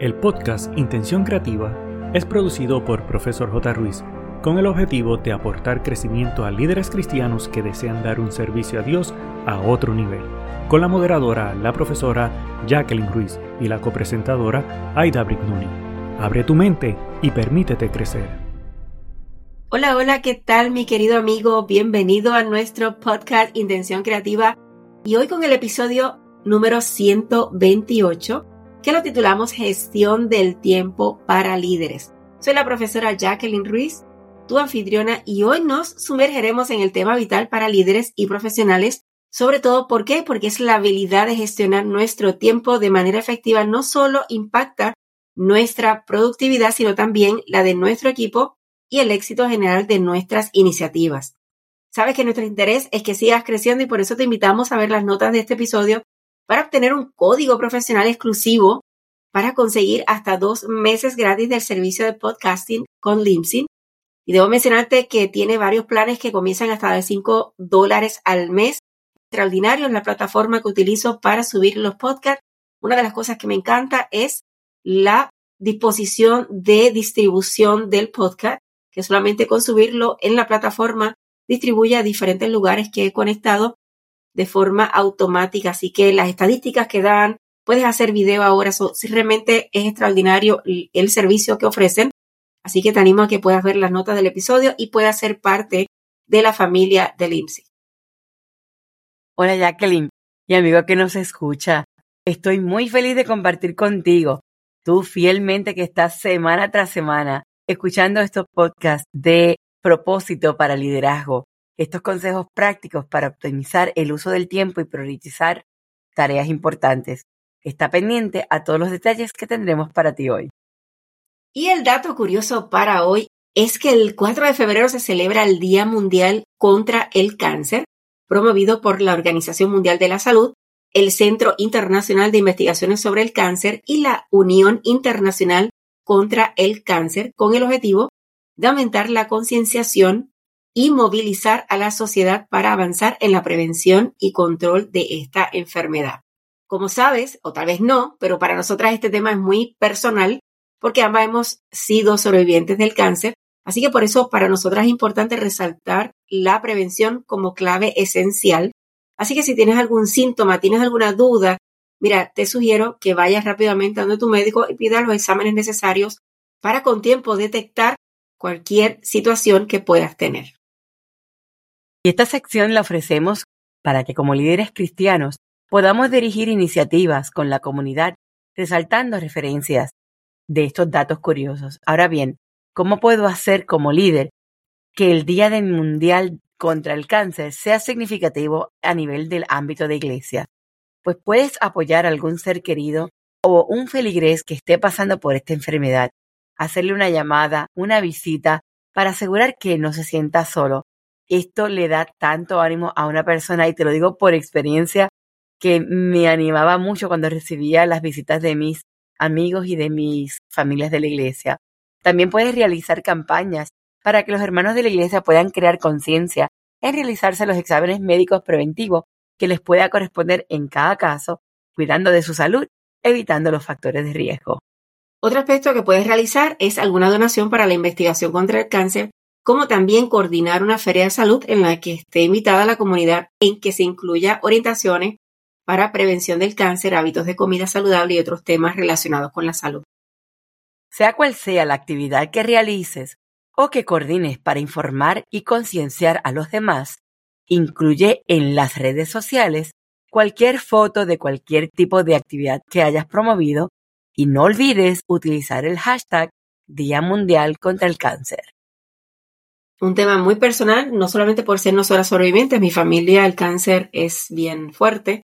El podcast Intención Creativa es producido por Profesor J. Ruiz con el objetivo de aportar crecimiento a líderes cristianos que desean dar un servicio a Dios a otro nivel, con la moderadora, la profesora Jacqueline Ruiz y la copresentadora Aida Brignoni. Abre tu mente y permítete crecer. Hola, hola, ¿qué tal mi querido amigo? Bienvenido a nuestro podcast Intención Creativa y hoy con el episodio número 128 que lo titulamos Gestión del Tiempo para Líderes. Soy la profesora Jacqueline Ruiz, tu anfitriona, y hoy nos sumergeremos en el tema vital para líderes y profesionales. Sobre todo, ¿por qué? Porque es la habilidad de gestionar nuestro tiempo de manera efectiva no solo impacta nuestra productividad, sino también la de nuestro equipo y el éxito general de nuestras iniciativas. Sabes que nuestro interés es que sigas creciendo y por eso te invitamos a ver las notas de este episodio para obtener un código profesional exclusivo para conseguir hasta dos meses gratis del servicio de podcasting con Limsin. Y debo mencionarte que tiene varios planes que comienzan hasta de 5 dólares al mes. Extraordinario en la plataforma que utilizo para subir los podcasts. Una de las cosas que me encanta es la disposición de distribución del podcast, que solamente con subirlo en la plataforma distribuye a diferentes lugares que he conectado de forma automática. Así que las estadísticas que dan, puedes hacer video ahora, so, realmente es extraordinario el, servicio que ofrecen. Así que te animo a que puedas ver las notas del episodio y puedas ser parte de la familia del IMSI. Hola Jacqueline y amigo que nos escucha. Estoy muy feliz de compartir contigo, tú fielmente que estás semana tras semana escuchando estos podcasts de propósito para liderazgo estos consejos prácticos para optimizar el uso del tiempo y priorizar tareas importantes. Está pendiente a todos los detalles que tendremos para ti hoy. Y el dato curioso para hoy es que el 4 de febrero se celebra el Día Mundial contra el Cáncer, promovido por la Organización Mundial de la Salud, el Centro Internacional de Investigaciones sobre el Cáncer y la Unión Internacional contra el Cáncer, con el objetivo de aumentar la concienciación y movilizar a la sociedad para avanzar en la prevención y control de esta enfermedad. Como sabes, o tal vez no, pero para nosotras este tema es muy personal porque ambas hemos sido sobrevivientes del cáncer, así que por eso para nosotras es importante resaltar la prevención como clave esencial. Así que si tienes algún síntoma, tienes alguna duda, mira, te sugiero que vayas rápidamente a tu médico y pida los exámenes necesarios para con tiempo detectar cualquier situación que puedas tener. Y esta sección la ofrecemos para que como líderes cristianos podamos dirigir iniciativas con la comunidad resaltando referencias de estos datos curiosos. Ahora bien, ¿cómo puedo hacer como líder que el Día del Mundial contra el Cáncer sea significativo a nivel del ámbito de iglesia? Pues puedes apoyar a algún ser querido o un feligrés que esté pasando por esta enfermedad, hacerle una llamada, una visita, para asegurar que no se sienta solo esto le da tanto ánimo a una persona y te lo digo por experiencia que me animaba mucho cuando recibía las visitas de mis amigos y de mis familias de la iglesia. También puedes realizar campañas para que los hermanos de la iglesia puedan crear conciencia en realizarse los exámenes médicos preventivos que les pueda corresponder en cada caso, cuidando de su salud, evitando los factores de riesgo. Otro aspecto que puedes realizar es alguna donación para la investigación contra el cáncer como también coordinar una feria de salud en la que esté invitada la comunidad en que se incluya orientaciones para prevención del cáncer, hábitos de comida saludable y otros temas relacionados con la salud. Sea cual sea la actividad que realices o que coordines para informar y concienciar a los demás, incluye en las redes sociales cualquier foto de cualquier tipo de actividad que hayas promovido y no olvides utilizar el hashtag Día Mundial contra el Cáncer un tema muy personal, no solamente por ser nosotras sobrevivientes, mi familia, el cáncer es bien fuerte,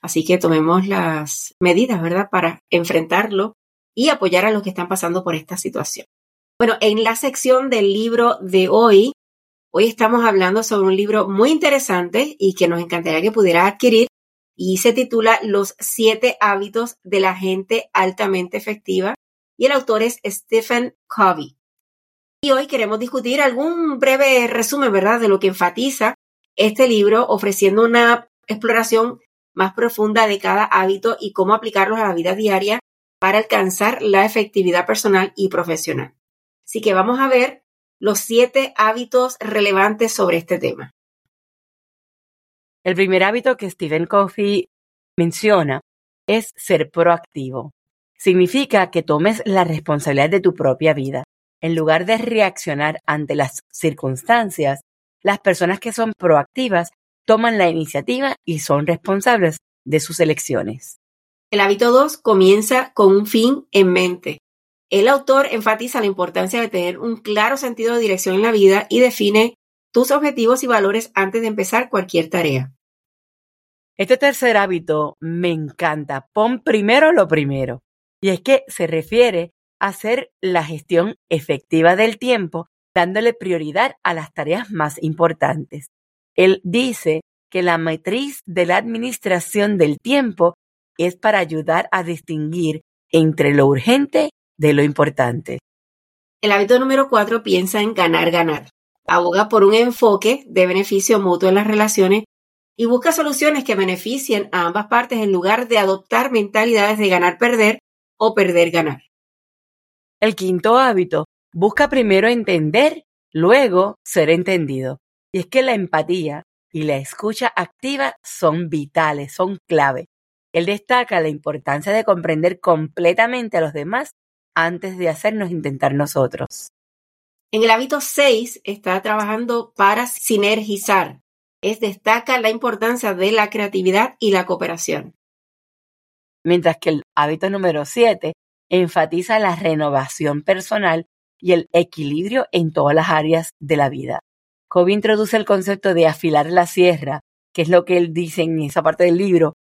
así que tomemos las medidas, ¿verdad?, para enfrentarlo y apoyar a los que están pasando por esta situación. Bueno, en la sección del libro de hoy, hoy estamos hablando sobre un libro muy interesante y que nos encantaría que pudiera adquirir y se titula Los siete hábitos de la gente altamente efectiva y el autor es Stephen Covey. Y hoy queremos discutir algún breve resumen, ¿verdad?, de lo que enfatiza este libro, ofreciendo una exploración más profunda de cada hábito y cómo aplicarlos a la vida diaria para alcanzar la efectividad personal y profesional. Así que vamos a ver los siete hábitos relevantes sobre este tema. El primer hábito que Stephen Covey menciona es ser proactivo. Significa que tomes la responsabilidad de tu propia vida. En lugar de reaccionar ante las circunstancias, las personas que son proactivas toman la iniciativa y son responsables de sus elecciones. El hábito 2 comienza con un fin en mente. El autor enfatiza la importancia de tener un claro sentido de dirección en la vida y define tus objetivos y valores antes de empezar cualquier tarea. Este tercer hábito me encanta. Pon primero lo primero. Y es que se refiere hacer la gestión efectiva del tiempo, dándole prioridad a las tareas más importantes. Él dice que la matriz de la administración del tiempo es para ayudar a distinguir entre lo urgente de lo importante. El hábito número cuatro piensa en ganar, ganar. Aboga por un enfoque de beneficio mutuo en las relaciones y busca soluciones que beneficien a ambas partes en lugar de adoptar mentalidades de ganar, perder o perder, ganar. El quinto hábito busca primero entender, luego ser entendido. Y es que la empatía y la escucha activa son vitales, son clave. Él destaca la importancia de comprender completamente a los demás antes de hacernos intentar nosotros. En el hábito 6 está trabajando para sinergizar. Es destaca la importancia de la creatividad y la cooperación. Mientras que el hábito número 7 enfatiza la renovación personal y el equilibrio en todas las áreas de la vida. Kobe introduce el concepto de afilar la sierra, que es lo que él dice en esa parte del libro,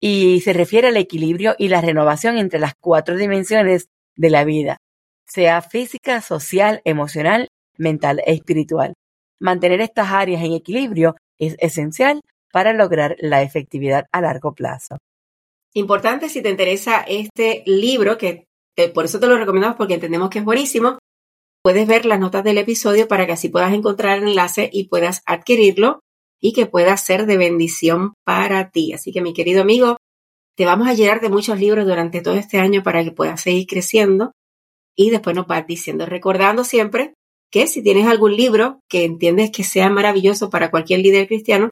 y se refiere al equilibrio y la renovación entre las cuatro dimensiones de la vida, sea física, social, emocional, mental e espiritual. Mantener estas áreas en equilibrio es esencial para lograr la efectividad a largo plazo. Importante si te interesa este libro, que por eso te lo recomendamos porque entendemos que es buenísimo, puedes ver las notas del episodio para que así puedas encontrar el enlace y puedas adquirirlo y que pueda ser de bendición para ti. Así que mi querido amigo, te vamos a llenar de muchos libros durante todo este año para que puedas seguir creciendo y después nos vas diciendo, recordando siempre que si tienes algún libro que entiendes que sea maravilloso para cualquier líder cristiano,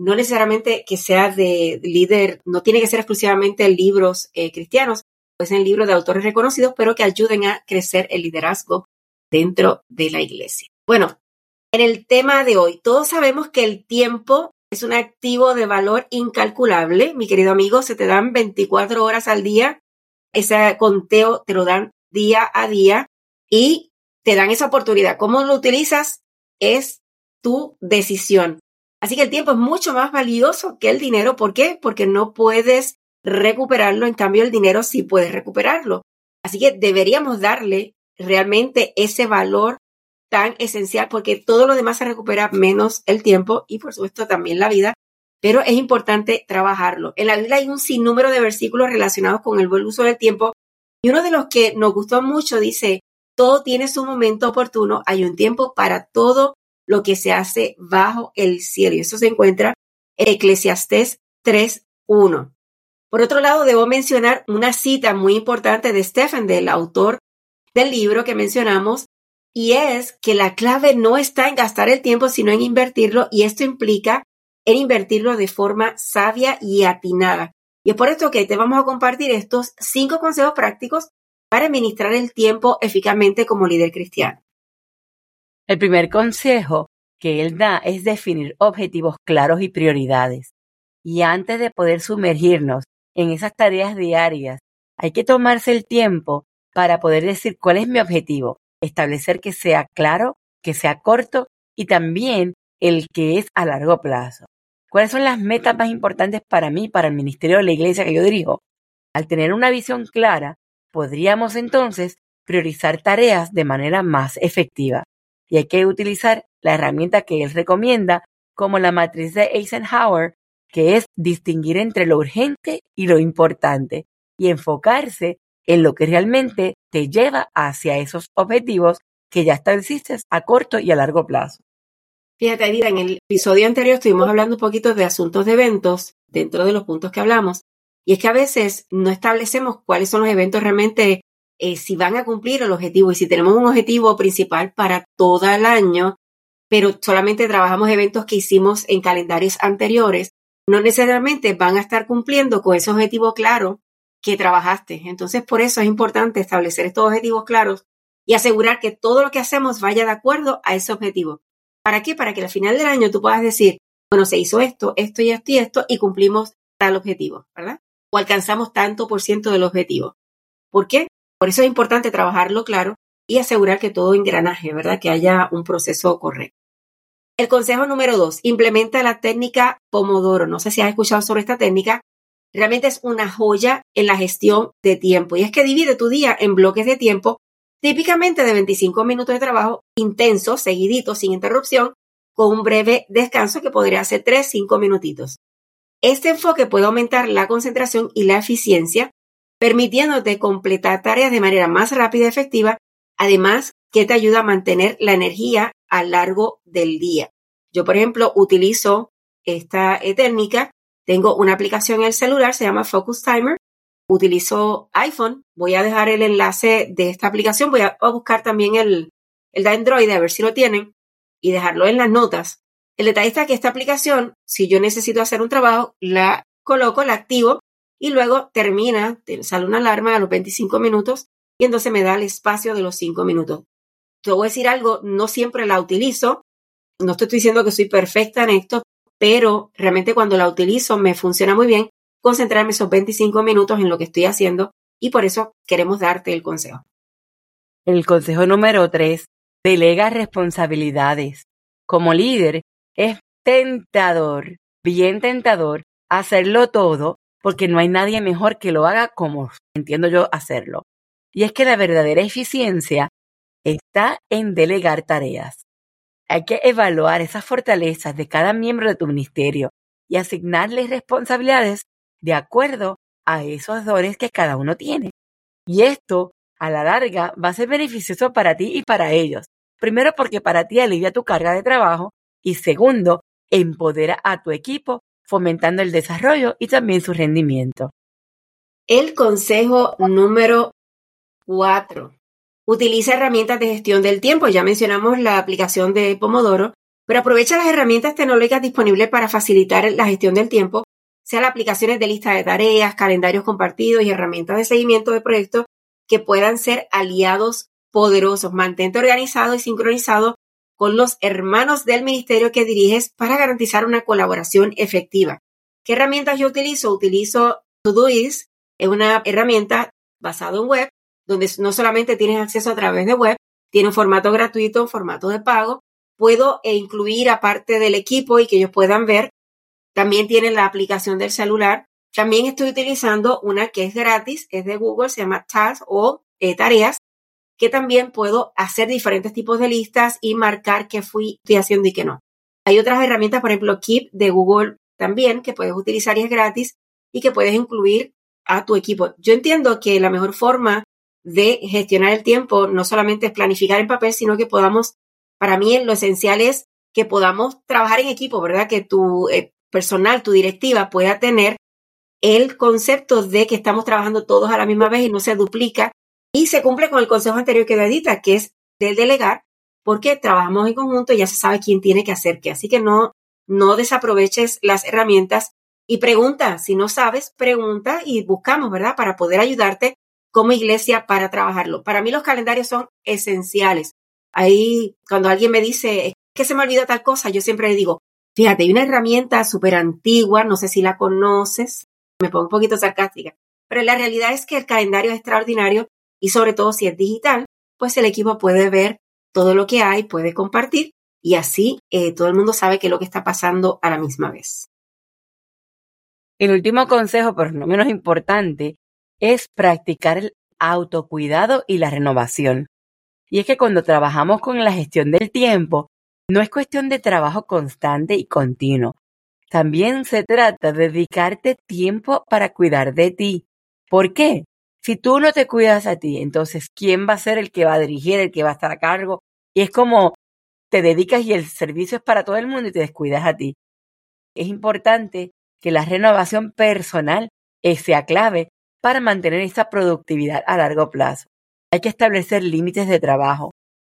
no necesariamente que sea de líder, no tiene que ser exclusivamente libros eh, cristianos, pueden ser libros de autores reconocidos, pero que ayuden a crecer el liderazgo dentro de la iglesia. Bueno, en el tema de hoy, todos sabemos que el tiempo es un activo de valor incalculable. Mi querido amigo, se te dan 24 horas al día. Ese conteo te lo dan día a día y te dan esa oportunidad. ¿Cómo lo utilizas? Es tu decisión. Así que el tiempo es mucho más valioso que el dinero. ¿Por qué? Porque no puedes recuperarlo. En cambio, el dinero sí puedes recuperarlo. Así que deberíamos darle realmente ese valor tan esencial porque todo lo demás se recupera menos el tiempo y por supuesto también la vida, pero es importante trabajarlo. En la Biblia hay un sinnúmero de versículos relacionados con el buen uso del tiempo y uno de los que nos gustó mucho dice, todo tiene su momento oportuno, hay un tiempo para todo lo que se hace bajo el cielo y eso se encuentra en Eclesiastés 3.1. Por otro lado, debo mencionar una cita muy importante de Stephen, del autor del libro que mencionamos, y es que la clave no está en gastar el tiempo, sino en invertirlo, y esto implica en invertirlo de forma sabia y atinada. Y es por esto que te vamos a compartir estos cinco consejos prácticos para administrar el tiempo eficazmente como líder cristiano. El primer consejo que él da es definir objetivos claros y prioridades. Y antes de poder sumergirnos en esas tareas diarias, hay que tomarse el tiempo para poder decir cuál es mi objetivo, establecer que sea claro, que sea corto y también el que es a largo plazo. ¿Cuáles son las metas más importantes para mí, para el ministerio de la iglesia que yo dirijo? Al tener una visión clara, podríamos entonces priorizar tareas de manera más efectiva. Y hay que utilizar la herramienta que él recomienda, como la matriz de Eisenhower, que es distinguir entre lo urgente y lo importante y enfocarse en lo que realmente te lleva hacia esos objetivos que ya estableciste a corto y a largo plazo. Fíjate, Aida, en el episodio anterior estuvimos hablando un poquito de asuntos de eventos dentro de los puntos que hablamos. Y es que a veces no establecemos cuáles son los eventos realmente, eh, si van a cumplir el objetivo y si tenemos un objetivo principal para todo el año, pero solamente trabajamos eventos que hicimos en calendarios anteriores, no necesariamente van a estar cumpliendo con ese objetivo claro que trabajaste. Entonces, por eso es importante establecer estos objetivos claros y asegurar que todo lo que hacemos vaya de acuerdo a ese objetivo. ¿Para qué? Para que al final del año tú puedas decir, bueno, se hizo esto, esto y esto y esto y cumplimos tal objetivo, ¿verdad? O alcanzamos tanto por ciento del objetivo. ¿Por qué? Por eso es importante trabajarlo claro y asegurar que todo engranaje, ¿verdad? Que haya un proceso correcto. El consejo número dos, implementa la técnica Pomodoro. No sé si has escuchado sobre esta técnica. Realmente es una joya en la gestión de tiempo y es que divide tu día en bloques de tiempo típicamente de 25 minutos de trabajo intenso, seguidito, sin interrupción, con un breve descanso que podría ser 3-5 minutitos. Este enfoque puede aumentar la concentración y la eficiencia, permitiéndote completar tareas de manera más rápida y efectiva, además que te ayuda a mantener la energía a largo del día. Yo, por ejemplo, utilizo esta técnica. Tengo una aplicación en el celular, se llama Focus Timer, utilizo iPhone, voy a dejar el enlace de esta aplicación, voy a, buscar también el, el de Android a ver si lo tienen y dejarlo en las notas. El detalle está que esta aplicación, si yo necesito hacer un trabajo, la coloco, la activo y luego termina, sale una alarma a los 25 minutos y entonces me da el espacio de los 5 minutos. Te voy a decir algo, no siempre la utilizo, no estoy diciendo que soy perfecta en esto, pero realmente cuando la utilizo me funciona muy bien concentrarme esos 25 minutos en lo que estoy haciendo y por eso queremos darte el consejo. El consejo número 3, delega responsabilidades. Como líder, es tentador, bien tentador, hacerlo todo porque no hay nadie mejor que lo haga como entiendo yo hacerlo. Y es que la verdadera eficiencia está en delegar tareas. Hay que evaluar esas fortalezas de cada miembro de tu ministerio y asignarles responsabilidades de acuerdo a esos dones que cada uno tiene. Y esto, a la larga, va a ser beneficioso para ti y para ellos. Primero porque para ti alivia tu carga de trabajo y segundo, empodera a tu equipo fomentando el desarrollo y también su rendimiento. El consejo número cuatro. Utiliza herramientas de gestión del tiempo. Ya mencionamos la aplicación de Pomodoro, pero aprovecha las herramientas tecnológicas disponibles para facilitar la gestión del tiempo sean aplicaciones de lista de tareas, calendarios compartidos y herramientas de seguimiento de proyectos que puedan ser aliados poderosos. Mantente organizado y sincronizado con los hermanos del ministerio que diriges para garantizar una colaboración efectiva. ¿Qué herramientas yo utilizo? Utilizo Todoist, es una herramienta basada en web, donde no solamente tienes acceso a través de web, tiene un formato gratuito, un formato de pago. Puedo e incluir aparte del equipo y que ellos puedan ver también tiene la aplicación del celular. También estoy utilizando una que es gratis, es de Google, se llama Tasks o eh, Tareas, que también puedo hacer diferentes tipos de listas y marcar qué fui, haciendo y qué no. Hay otras herramientas, por ejemplo, Keep de Google también, que puedes utilizar y es gratis y que puedes incluir a tu equipo. Yo entiendo que la mejor forma de gestionar el tiempo no solamente es planificar en papel, sino que podamos, para mí lo esencial es que podamos trabajar en equipo, ¿verdad? Que tu eh, personal, tu directiva pueda tener el concepto de que estamos trabajando todos a la misma vez y no se duplica y se cumple con el consejo anterior que edita, que es del delegar, porque trabajamos en conjunto y ya se sabe quién tiene que hacer qué. Así que no, no desaproveches las herramientas y pregunta, si no sabes, pregunta y buscamos, ¿verdad? Para poder ayudarte como iglesia para trabajarlo. Para mí los calendarios son esenciales. Ahí, cuando alguien me dice, es que se me olvida tal cosa, yo siempre le digo, Fíjate, hay una herramienta súper antigua, no sé si la conoces, me pongo un poquito sarcástica, pero la realidad es que el calendario es extraordinario y sobre todo si es digital, pues el equipo puede ver todo lo que hay, puede compartir y así eh, todo el mundo sabe qué es lo que está pasando a la misma vez. El último consejo, pero no menos importante, es practicar el autocuidado y la renovación. Y es que cuando trabajamos con la gestión del tiempo, no es cuestión de trabajo constante y continuo. También se trata de dedicarte tiempo para cuidar de ti. ¿Por qué? Si tú no te cuidas a ti, entonces ¿quién va a ser el que va a dirigir, el que va a estar a cargo? Y es como te dedicas y el servicio es para todo el mundo y te descuidas a ti. Es importante que la renovación personal sea clave para mantener esa productividad a largo plazo. Hay que establecer límites de trabajo,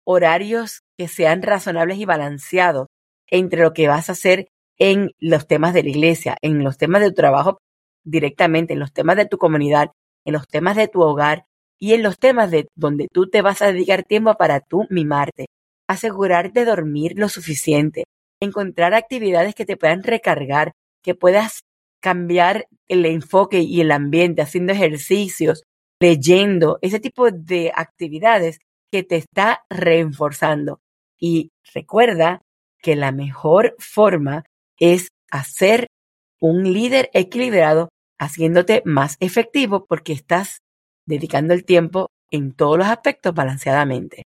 horarios que sean razonables y balanceados entre lo que vas a hacer en los temas de la iglesia, en los temas de tu trabajo directamente, en los temas de tu comunidad, en los temas de tu hogar y en los temas de donde tú te vas a dedicar tiempo para tú mimarte. Asegurarte de dormir lo suficiente, encontrar actividades que te puedan recargar, que puedas cambiar el enfoque y el ambiente haciendo ejercicios, leyendo, ese tipo de actividades que te está reforzando. Y recuerda que la mejor forma es hacer un líder equilibrado, haciéndote más efectivo porque estás dedicando el tiempo en todos los aspectos balanceadamente.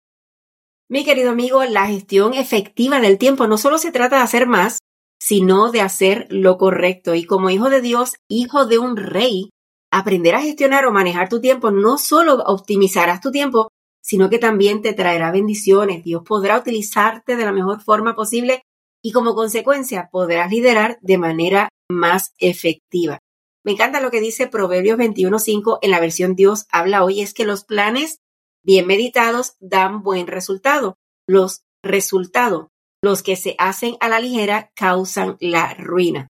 Mi querido amigo, la gestión efectiva del tiempo no solo se trata de hacer más, sino de hacer lo correcto. Y como hijo de Dios, hijo de un rey, aprender a gestionar o manejar tu tiempo no solo optimizarás tu tiempo, sino que también te traerá bendiciones. Dios podrá utilizarte de la mejor forma posible y como consecuencia podrás liderar de manera más efectiva. Me encanta lo que dice Proverbios 21.5 en la versión Dios habla hoy, es que los planes bien meditados dan buen resultado. Los resultados los que se hacen a la ligera causan la ruina.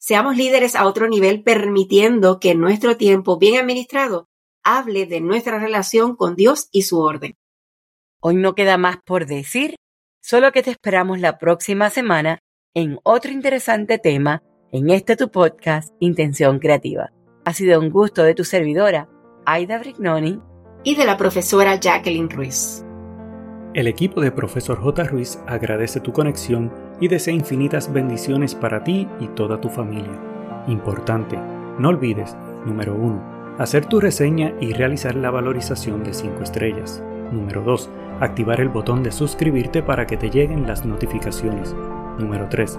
Seamos líderes a otro nivel permitiendo que nuestro tiempo bien administrado hable de nuestra relación con Dios y su orden. Hoy no queda más por decir, solo que te esperamos la próxima semana en otro interesante tema en este tu podcast Intención Creativa. Ha sido un gusto de tu servidora, Aida Brignoni, y de la profesora Jacqueline Ruiz. El equipo de Profesor J. Ruiz agradece tu conexión y desea infinitas bendiciones para ti y toda tu familia. Importante, no olvides, número 1, hacer tu reseña y realizar la valorización de 5 estrellas. Número 2, activar el botón de suscribirte para que te lleguen las notificaciones. Número 3,